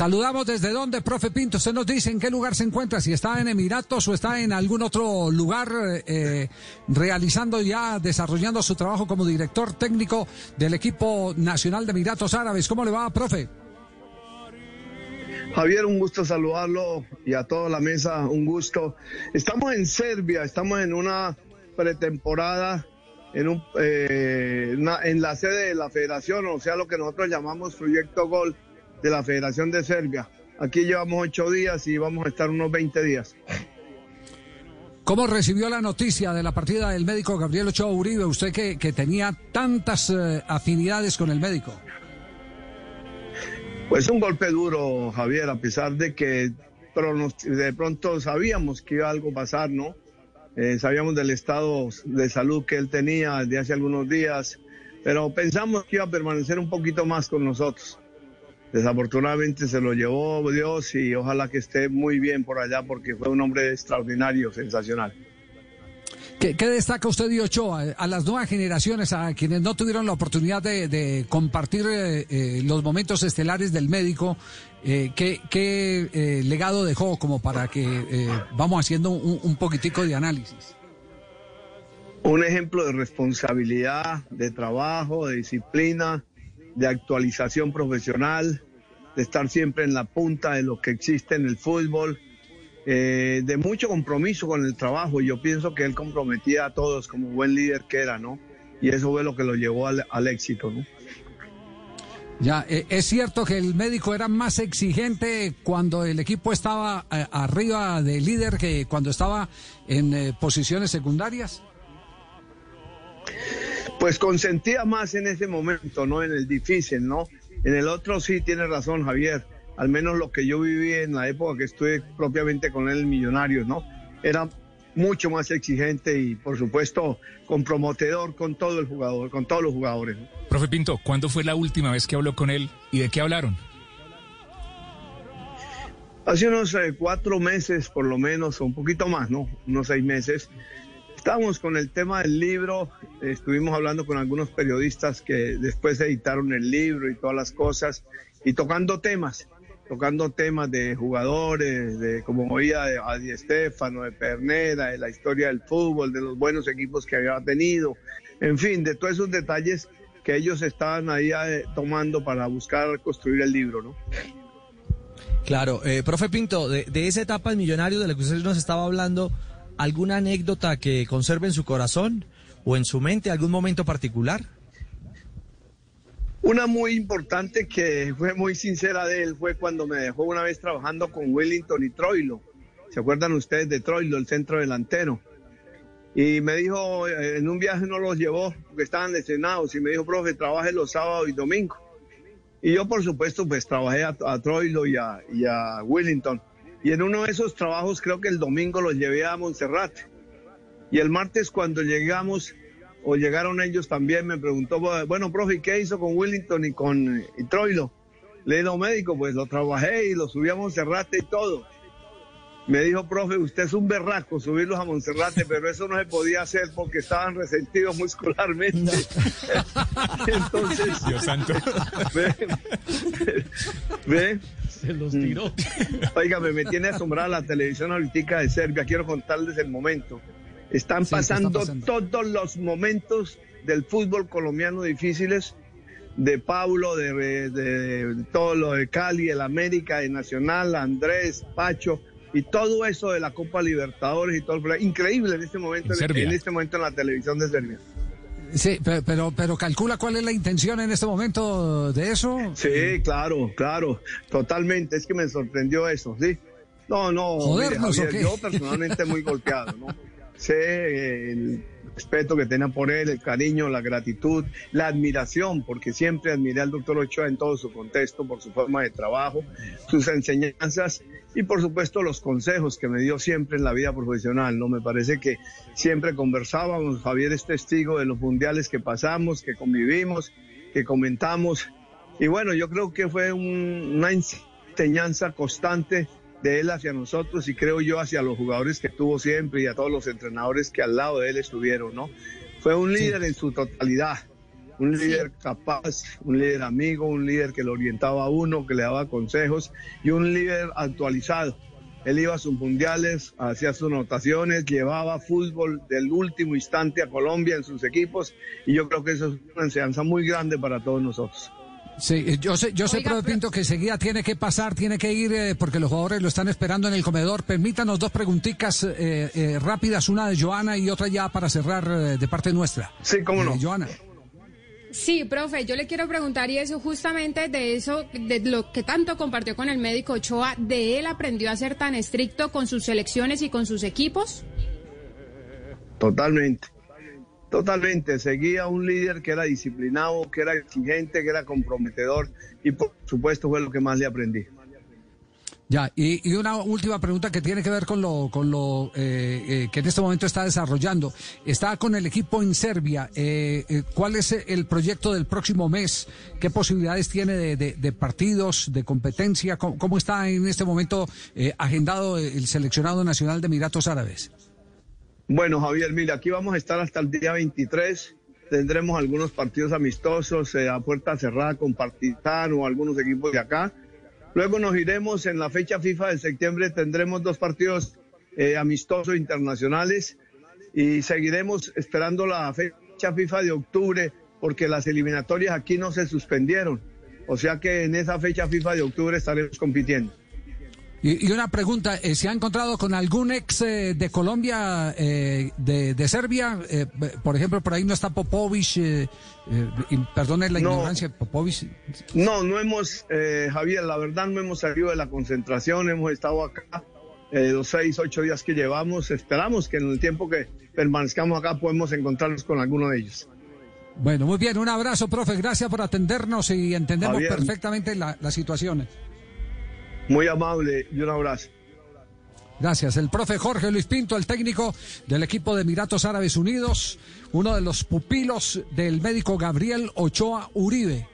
Saludamos desde dónde, profe Pinto. Usted nos dice en qué lugar se encuentra, si está en Emiratos o está en algún otro lugar eh, realizando ya, desarrollando su trabajo como director técnico del equipo nacional de Emiratos Árabes. ¿Cómo le va, profe? Javier, un gusto saludarlo y a toda la mesa, un gusto. Estamos en Serbia, estamos en una pretemporada en, un, eh, en la sede de la federación, o sea, lo que nosotros llamamos Proyecto Gol de la Federación de Serbia. Aquí llevamos ocho días y vamos a estar unos 20 días. ¿Cómo recibió la noticia de la partida del médico Gabriel Ochoa Uribe? Usted que, que tenía tantas eh, afinidades con el médico. Pues un golpe duro, Javier, a pesar de que de pronto sabíamos que iba algo a pasar, ¿no? Eh, sabíamos del estado de salud que él tenía desde hace algunos días, pero pensamos que iba a permanecer un poquito más con nosotros. Desafortunadamente se lo llevó Dios y ojalá que esté muy bien por allá porque fue un hombre extraordinario, sensacional. ¿Qué, destaca usted de Ochoa? A las nuevas generaciones, a quienes no tuvieron la oportunidad de, compartir eh, eh, los momentos estelares del médico, eh, ¿qué, legado dejó como para que vamos haciendo un, un poquitico de análisis? Un ejemplo de responsabilidad, de trabajo, de disciplina, de actualización profesional, de estar siempre en la punta de lo que existe en el fútbol, eh, de mucho compromiso con el trabajo. Yo pienso que él comprometía a todos como buen líder que era, ¿no? Y eso fue lo que lo llevó al, éxito, ¿no? Ya, eh, es cierto que el médico era más exigente cuando el equipo estaba eh, arriba de líder que cuando estaba en posiciones secundarias. Pues consentía más en ese momento, ¿no? En el difícil, ¿no? En el otro sí tiene razón, Javier. Al menos lo que yo viví en la época que estuve propiamente con él, Millonarios, ¿no? Era mucho más exigente y, por supuesto, comprometedor con todo el jugador, con todos los jugadores. Profe Pinto, ¿cuándo fue la última vez que habló con él y de qué hablaron? Hace unos eh, cuatro meses, por lo menos, o un poquito más, ¿no? Unos seis meses. Estamos con el tema del libro, estuvimos hablando con algunos periodistas que después editaron el libro y todas las cosas, y tocando temas, tocando temas de jugadores, de como oía de Adi Estefano, de Pernera, de la historia del fútbol, de los buenos equipos que había tenido, en fin, de todos esos detalles que ellos estaban ahí eh, tomando para buscar construir el libro, ¿no? Claro, eh, profe Pinto, de, esa etapa del millonario de la que usted nos estaba hablando, ¿Alguna anécdota que conserve en su corazón o en su mente, algún momento particular? Una muy importante que fue muy sincera de él fue cuando me dejó una vez trabajando con Wellington y Troilo. ¿Se acuerdan ustedes de Troilo, el centro delantero? Y me dijo, eh, en un viaje no los llevó porque estaban lesionados y me dijo, profe, trabaje los sábados y domingos. Y yo, por supuesto, pues trabajé a, Troilo y a, y a Wellington. Y en uno de esos trabajos, creo que el domingo los llevé a Monserrate. Y el martes cuando llegamos, o llegaron ellos también, me preguntó, bueno, profe, ¿qué hizo con Willington y con y Troilo? Le dije, médico, pues lo trabajé y lo subí a Monserrate y todo. Me dijo, profe, usted es un berraco subirlos a Monserrate, pero eso no se podía hacer porque estaban resentidos muscularmente. Entonces, Dios santo. Ve, ve, se los tiró. Oiga, me tiene asombrada la televisión ahorita de Serbia. Quiero contarles el momento. Están pasando todos los momentos del fútbol colombiano difíciles de Pablo, de, todo lo de Cali, el América, de Nacional, Andrés, Pacho y todo eso de la Copa Libertadores y todo. Increíble en este momento, en este momento en la televisión de Serbia. Sí, pero, pero, calcula cuál es la intención en este momento de eso. Sí, claro, claro, totalmente. Es que me sorprendió eso, sí. No, no, yo personalmente muy golpeado, ¿no? Sé el respeto que tenía por él, el cariño, la gratitud, la admiración, porque siempre admiré al doctor Ochoa en todo su contexto, por su forma de trabajo, sus enseñanzas y por supuesto los consejos que me dio siempre en la vida profesional, ¿no? Me parece que siempre conversábamos, Javier es testigo de los mundiales que pasamos, que convivimos, que comentamos y bueno, yo creo que fue una enseñanza constante de él hacia nosotros y creo yo hacia los jugadores que tuvo siempre y a todos los entrenadores que al lado de él estuvieron, ¿no? Fue un líder en su totalidad un líder capaz, un líder amigo, un líder que lo orientaba a uno, que le daba consejos y un líder actualizado. Él iba a sus mundiales, hacía sus anotaciones, llevaba fútbol del último instante a Colombia en sus equipos y yo creo que eso es una enseñanza muy grande para todos nosotros. Sí, yo sé, yo sé, Oiga, profe Pinto, que enseguida tiene que pasar, tiene que ir, eh, porque los jugadores lo están esperando en el comedor. Permítanos dos preguntitas eh, eh, rápidas, una de Joana y otra ya para cerrar eh, de parte nuestra. Sí, cómo no. Eh, Joana. Sí, profe, yo le quiero preguntar y eso justamente de eso, de lo que tanto compartió con el médico Ochoa, ¿de él aprendió a ser tan estricto con sus selecciones y con sus equipos? Totalmente. Totalmente. Seguía un líder que era disciplinado, que era exigente, que era comprometedor y por supuesto fue lo que más le aprendí. Ya, y, y una última pregunta que tiene que ver con lo, con lo eh, eh, que en este momento está desarrollando. Está con el equipo en Serbia. Eh, eh, ¿Cuál es el proyecto del próximo mes? ¿Qué posibilidades tiene de, de- partidos, de competencia? ¿Cómo, cómo está en este momento eh, agendado el seleccionado nacional de Emiratos Árabes? Bueno, Javier, mira, aquí vamos a estar hasta el día 23. Tendremos algunos partidos amistosos eh, a puerta cerrada con Partizan o algunos equipos de acá. Luego nos iremos en la fecha FIFA de septiembre, tendremos dos partidos eh, amistosos internacionales y seguiremos esperando la fecha FIFA de octubre porque las eliminatorias aquí no se suspendieron. O sea que en esa fecha FIFA de octubre estaremos compitiendo. Y, y una pregunta, eh, ¿se ha encontrado con algún ex eh, de Colombia, eh, de, de Serbia? Eh, por ejemplo, por ahí no está Popovich, eh, eh, perdone la No. ignorancia, Popovich. No, no hemos, eh, Javier, la verdad no hemos salido de la concentración, hemos estado acá eh, los seis, ocho días que llevamos. Esperamos que en el tiempo que permanezcamos acá podemos encontrarnos con alguno de ellos. Bueno, muy bien, un abrazo, profe, gracias por atendernos y entendemos Javier. perfectamente la, la situación. Muy amable y un abrazo. Gracias. El profe Jorge Luis Pinto, el técnico del equipo de Emiratos Árabes Unidos, uno de los pupilos del médico Gabriel Ochoa Uribe.